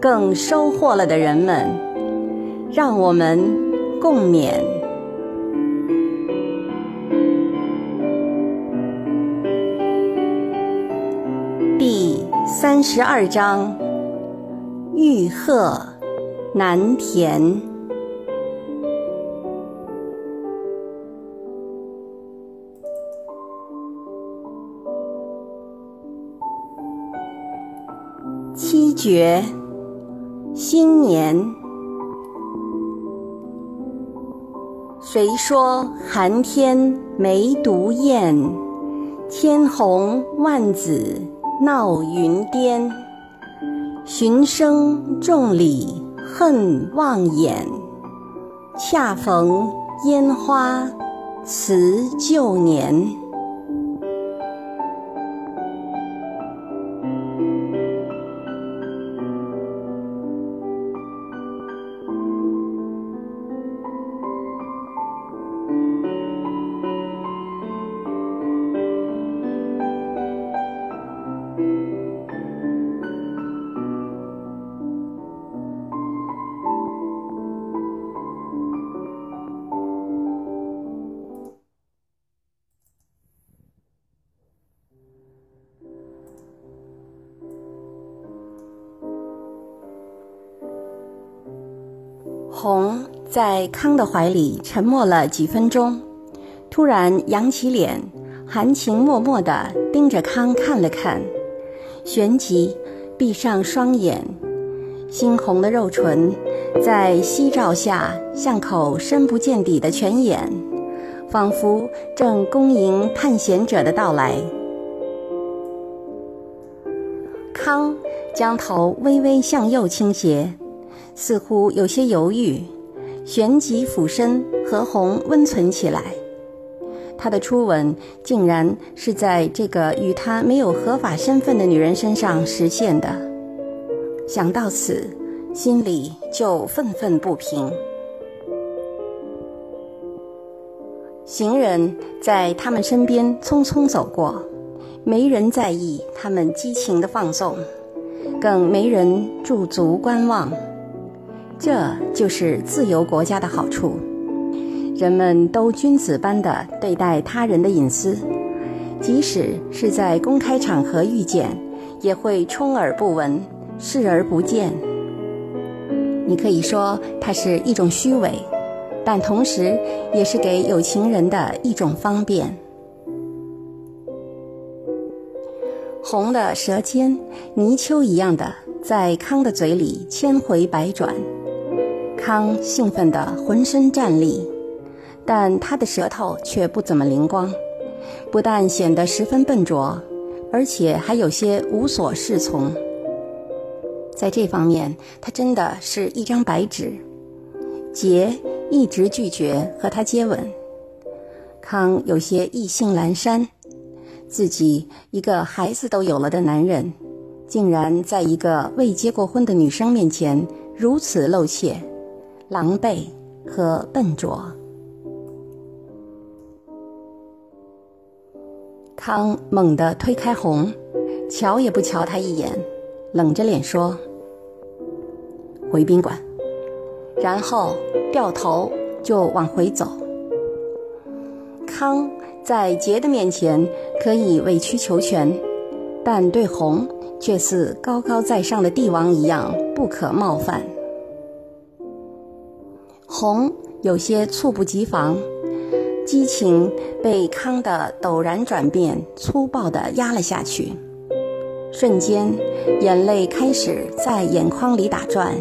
更收获了的人们，让我们共勉。第三十二章：玉鹤南田。七绝。新年，谁说寒天没毒焰？千红万紫闹云巅，寻声众里恨望眼。恰逢烟花辞旧年。红在康的怀里沉默了几分钟，突然扬起脸，含情脉脉地盯着康看了看，旋即闭上双眼，猩红的肉唇在夕照下像口深不见底的泉眼，仿佛正恭迎探险者的到来。康将头微微向右倾斜。似乎有些犹豫，旋即俯身和红温存起来。他的初吻竟然是在这个与他没有合法身份的女人身上实现的。想到此，心里就愤愤不平。行人在他们身边匆匆走过，没人在意他们激情的放纵，更没人驻足观望。这就是自由国家的好处，人们都君子般的对待他人的隐私，即使是在公开场合遇见，也会充耳不闻，视而不见。你可以说它是一种虚伪，但同时也是给有情人的一种方便。红的舌尖，泥鳅一样的在康的嘴里千回百转。康兴奋得浑身战栗，但他的舌头却不怎么灵光，不但显得十分笨拙，而且还有些无所适从。在这方面，他真的是一张白纸。杰一直拒绝和他接吻，康有些意兴阑珊，自己一个孩子都有了的男人，竟然在一个未结过婚的女生面前如此露怯。狼狈和笨拙。康猛地推开红，瞧也不瞧他一眼，冷着脸说：“回宾馆。”然后掉头就往回走。康在杰的面前可以委曲求全，但对红却似高高在上的帝王一样不可冒犯。红有些猝不及防，激情被康的陡然转变粗暴地压了下去，瞬间眼泪开始在眼眶里打转，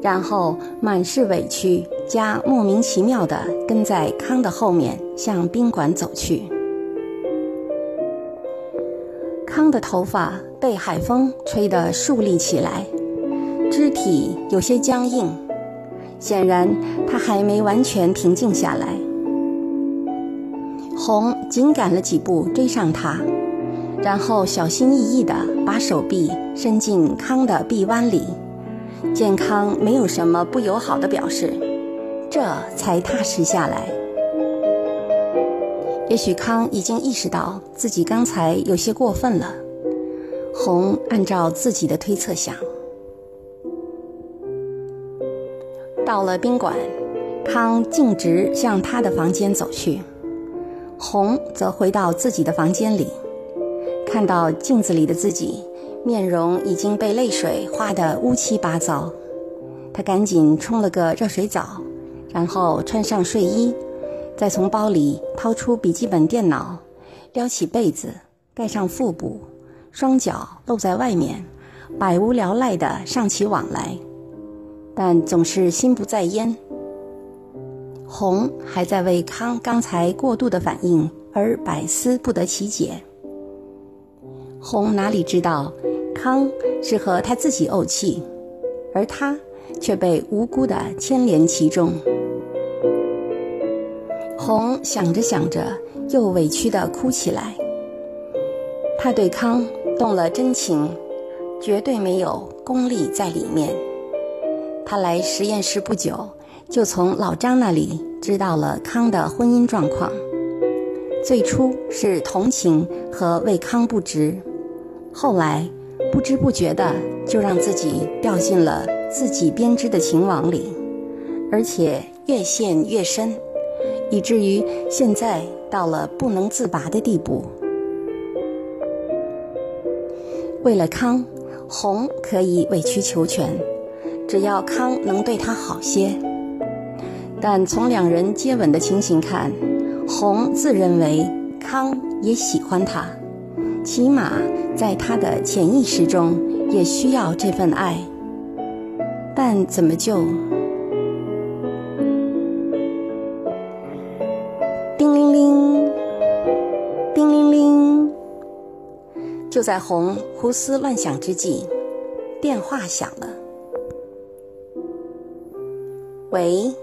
然后满是委屈加莫名其妙地跟在康的后面向宾馆走去。康的头发被海风吹得竖立起来，肢体有些僵硬，显然他还没完全平静下来。红紧赶了几步追上他，然后小心翼翼地把手臂伸进康的臂弯里，见康没有什么不友好的表示，这才踏实下来。也许康已经意识到自己刚才有些过分了。红按照自己的推测想，到了宾馆，康径直向他的房间走去，红则回到自己的房间里，看到镜子里的自己，面容已经被泪水画得乌七八糟。他赶紧冲了个热水澡，然后穿上睡衣，再从包里掏出笔记本电脑，撩起被子盖上腹部。双脚露在外面，百无聊赖地上起网来，但总是心不在焉。红还在为康刚才过度的反应而百思不得其解。红哪里知道，康是和他自己怄气，而他却被无辜地牵连其中。红想着想着，又委屈地哭起来。他对康。动了真情，绝对没有功利在里面。他来实验室不久，就从老张那里知道了康的婚姻状况。最初是同情和为康不值，后来不知不觉的就让自己掉进了自己编织的情网里，而且越陷越深，以至于现在到了不能自拔的地步。为了康，红可以委曲求全，只要康能对她好些。但从两人接吻的情形看，红自认为康也喜欢她，起码在他的潜意识中也需要这份爱。但怎么就……叮铃铃，叮铃铃就在红胡思乱想之际，电话响了。喂，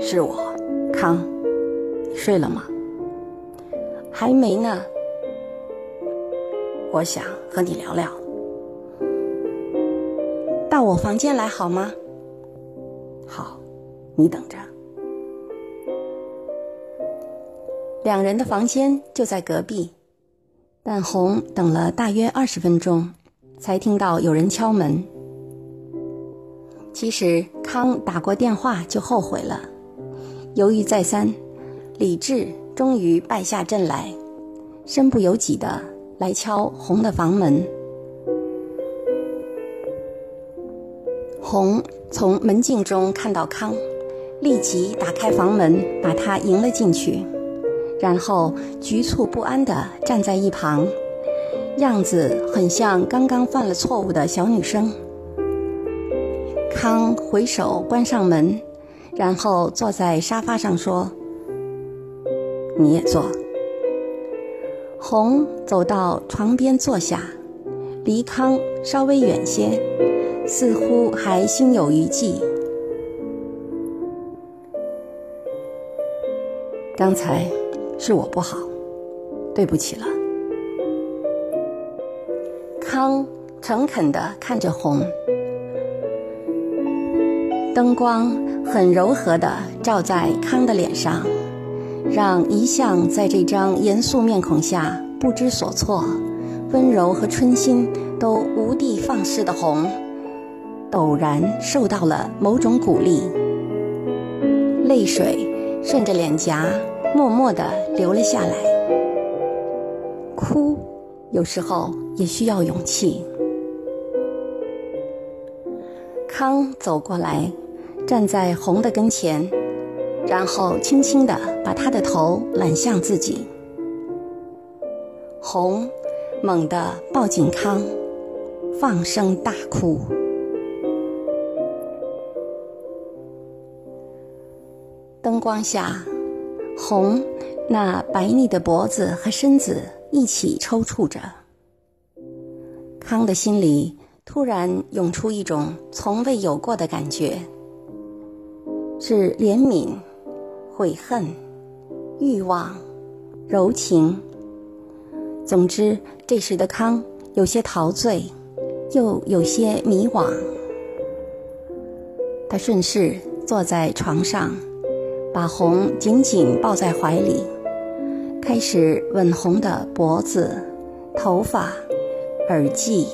是我，康，睡了吗？还没呢。我想和你聊聊。到我房间来好吗？好，你等着。两人的房间就在隔壁。但红等了大约二十分钟，才听到有人敲门。其实康打过电话就后悔了，犹豫再三，理智终于败下阵来，身不由己的来敲红的房门。红从门镜中看到康，立即打开房门，把他迎了进去。然后局促不安地站在一旁，样子很像刚刚犯了错误的小女生。康回手关上门，然后坐在沙发上说：“你也坐。”红走到床边坐下，离康稍微远些，似乎还心有余悸。刚才。是我不好，对不起了。康诚恳地看着红，灯光很柔和地照在康的脸上，让一向在这张严肃面孔下不知所措、温柔和春心都无地放矢的红，陡然受到了某种鼓励，泪水顺着脸颊。默默地流了下来。哭，有时候也需要勇气。康走过来，站在红的跟前，然后轻轻地把他的头揽向自己。红猛地抱紧康，放声大哭。灯光下。红，那白腻的脖子和身子一起抽搐着。康的心里突然涌出一种从未有过的感觉，是怜悯、悔恨、欲望、柔情。总之，这时的康有些陶醉，又有些迷惘。他顺势坐在床上，把红紧紧抱在怀里，开始吻红的脖子、头发、耳际。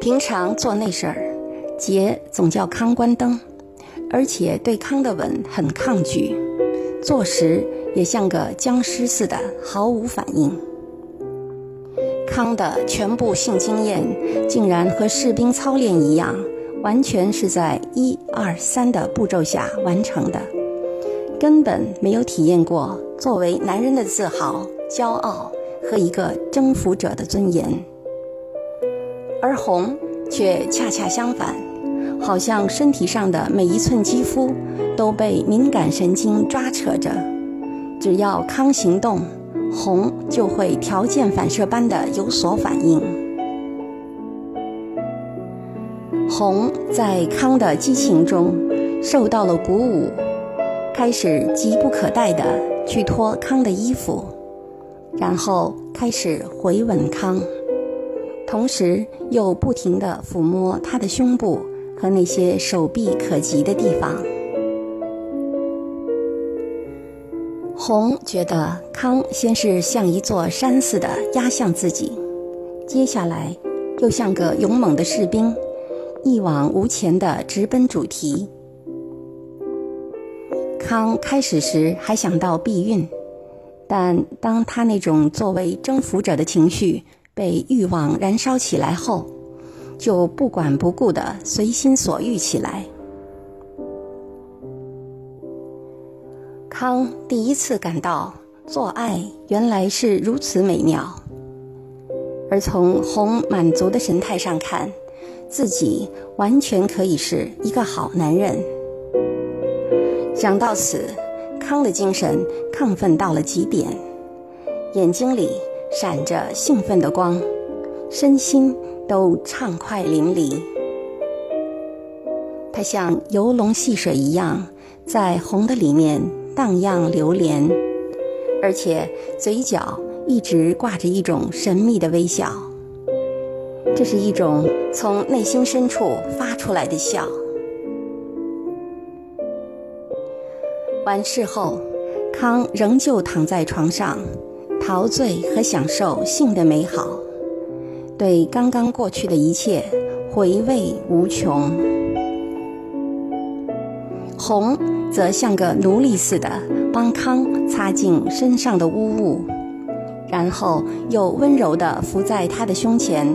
平常做那事儿，杰总叫康关灯，而且对康的吻很抗拒，做时也像个僵尸似的，毫无反应。康的全部性经验竟然和士兵操练一样，完全是在一二三的步骤下完成的，根本没有体验过作为男人的自豪、骄傲和一个征服者的尊严。而红却恰恰相反，好像身体上的每一寸肌肤都被敏感神经抓扯着，只要康行动，红就会条件反射般的有所反应。红在康的激情中受到了鼓舞，开始急不可待地去脱康的衣服，然后开始回吻康。同时又不停地抚摸他的胸部和那些手臂可及的地方。红觉得康先是像一座山似的压向自己，接下来又像个勇猛的士兵，一往无前地直奔主题。康开始时还想到避孕，但当他那种作为征服者的情绪。被欲望燃烧起来后，就不管不顾的随心所欲起来。康第一次感到做爱原来是如此美妙，而从红满足的神态上看，自己完全可以是一个好男人。想到此，康的精神亢奋到了极点，眼睛里。闪着兴奋的光，身心都畅快淋漓。他像游龙戏水一样，在红的里面荡漾流连，而且嘴角一直挂着一种神秘的微笑。这是一种从内心深处发出来的笑。完事后，康仍旧躺在床上。陶醉和享受性的美好，对刚刚过去的一切回味无穷。红则像个奴隶似的帮康擦净身上的污物，然后又温柔地伏在他的胸前，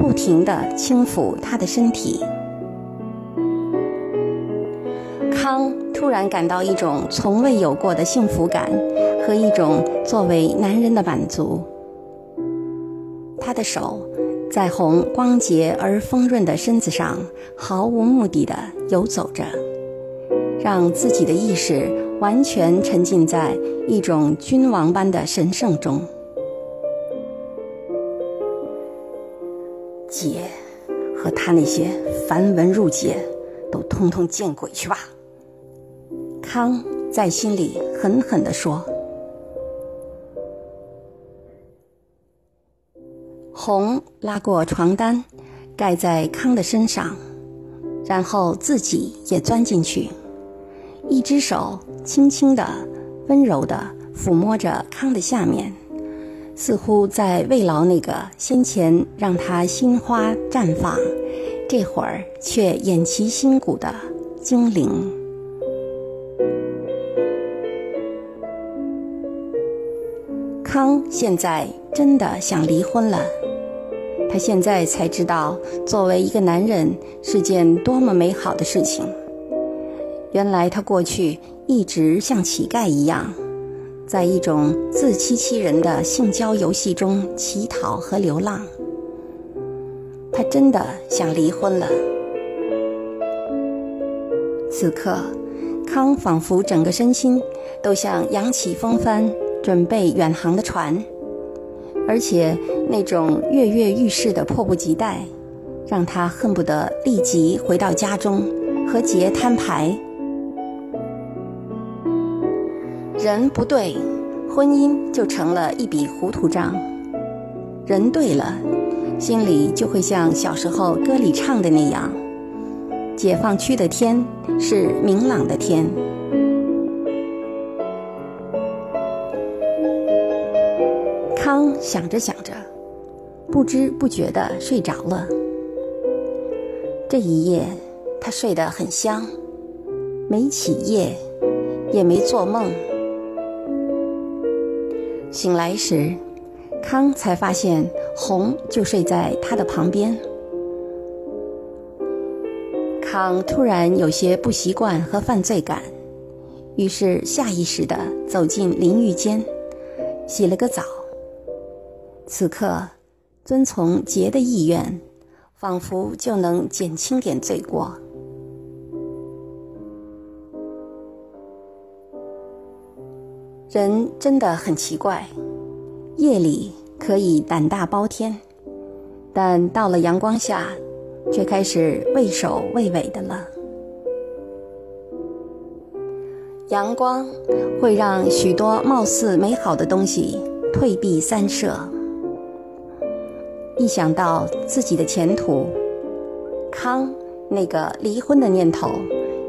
不停地轻抚他的身体。康突然感到一种从未有过的幸福感。和一种作为男人的满足，他的手在红光洁而丰润的身子上毫无目的地游走着，让自己的意识完全沉浸在一种君王般的神圣中。姐和他那些繁文缛节，都通通见鬼去吧！康在心里狠狠地说。红拉过床单，盖在康的身上，然后自己也钻进去，一只手轻轻的、温柔的抚摸着康的下面，似乎在慰劳那个先前让他心花绽放，这会儿却偃旗息鼓的精灵。康现在真的想离婚了。他现在才知道，作为一个男人是件多么美好的事情。原来他过去一直像乞丐一样，在一种自欺欺人的性交游戏中乞讨和流浪。他真的想离婚了。此刻，康仿佛整个身心都像扬起风帆，准备远航的船。而且那种跃跃欲试的迫不及待，让他恨不得立即回到家中和杰摊牌。人不对，婚姻就成了一笔糊涂账；人对了，心里就会像小时候歌里唱的那样：“解放区的天是明朗的天。”想着想着，不知不觉的睡着了。这一夜，他睡得很香，没起夜，也没做梦。醒来时，康才发现红就睡在他的旁边。康突然有些不习惯和犯罪感，于是下意识地走进淋浴间，洗了个澡。此刻，遵从杰的意愿，仿佛就能减轻点罪过。人真的很奇怪，夜里可以胆大包天，但到了阳光下，却开始畏首畏尾的了。阳光会让许多貌似美好的东西退避三舍。一想到自己的前途，康那个离婚的念头，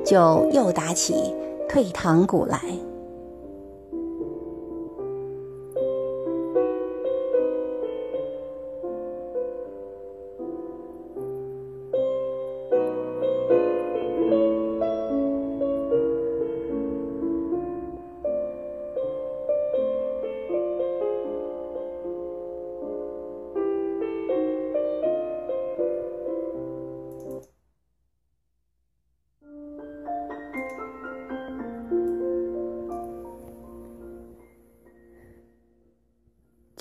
就又打起退堂鼓来。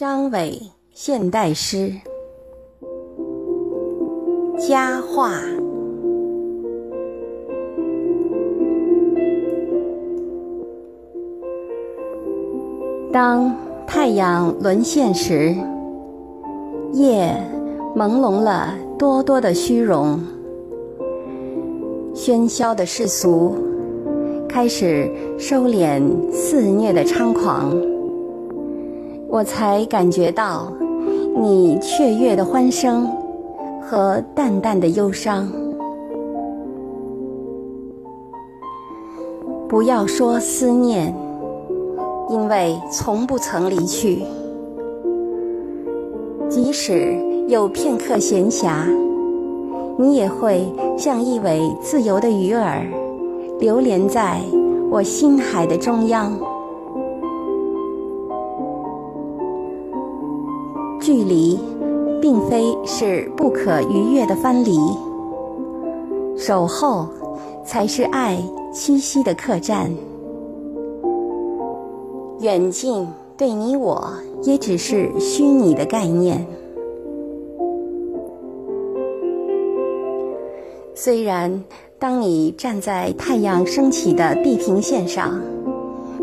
张伟现代诗佳话。当太阳沦陷时，夜朦胧了多多的虚荣，喧嚣的世俗开始收敛肆虐的猖狂。我才感觉到你雀跃的欢声和淡淡的忧伤。不要说思念，因为从不曾离去。即使有片刻闲暇，你也会像一尾自由的鱼儿，流连在我心海的中央。距离，并非是不可逾越的藩篱，守候才是爱栖息的客栈。远近对你我也只是虚拟的概念。虽然当你站在太阳升起的地平线上，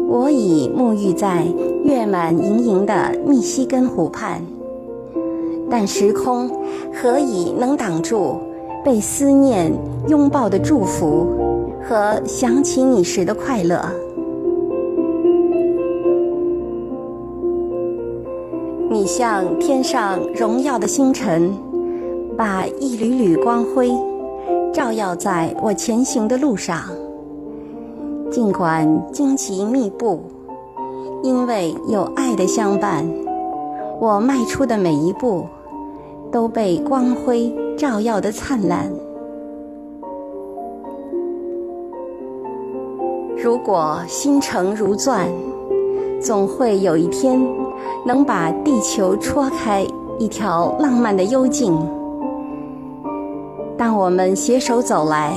我已沐浴在月满盈盈的密西根湖畔。但时空何以能挡住被思念拥抱的祝福和想起你时的快乐？你像天上荣耀的星辰，把一缕缕光辉照耀在我前行的路上。尽管荆棘密布，因为有爱的相伴，我迈出的每一步。都被光辉照耀的灿烂。如果星辰如钻，总会有一天能把地球戳开一条浪漫的幽径。当我们携手走来，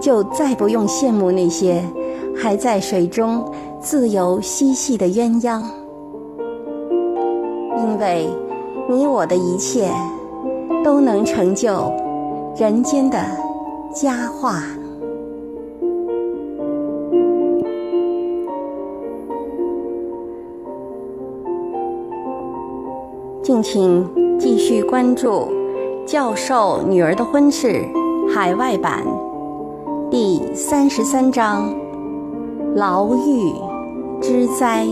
就再不用羡慕那些还在水中自由嬉戏的鸳鸯，因为。你我的一切，都能成就人间的佳话。敬请继续关注《教授女儿的婚事》海外版第三十三章：牢狱之灾。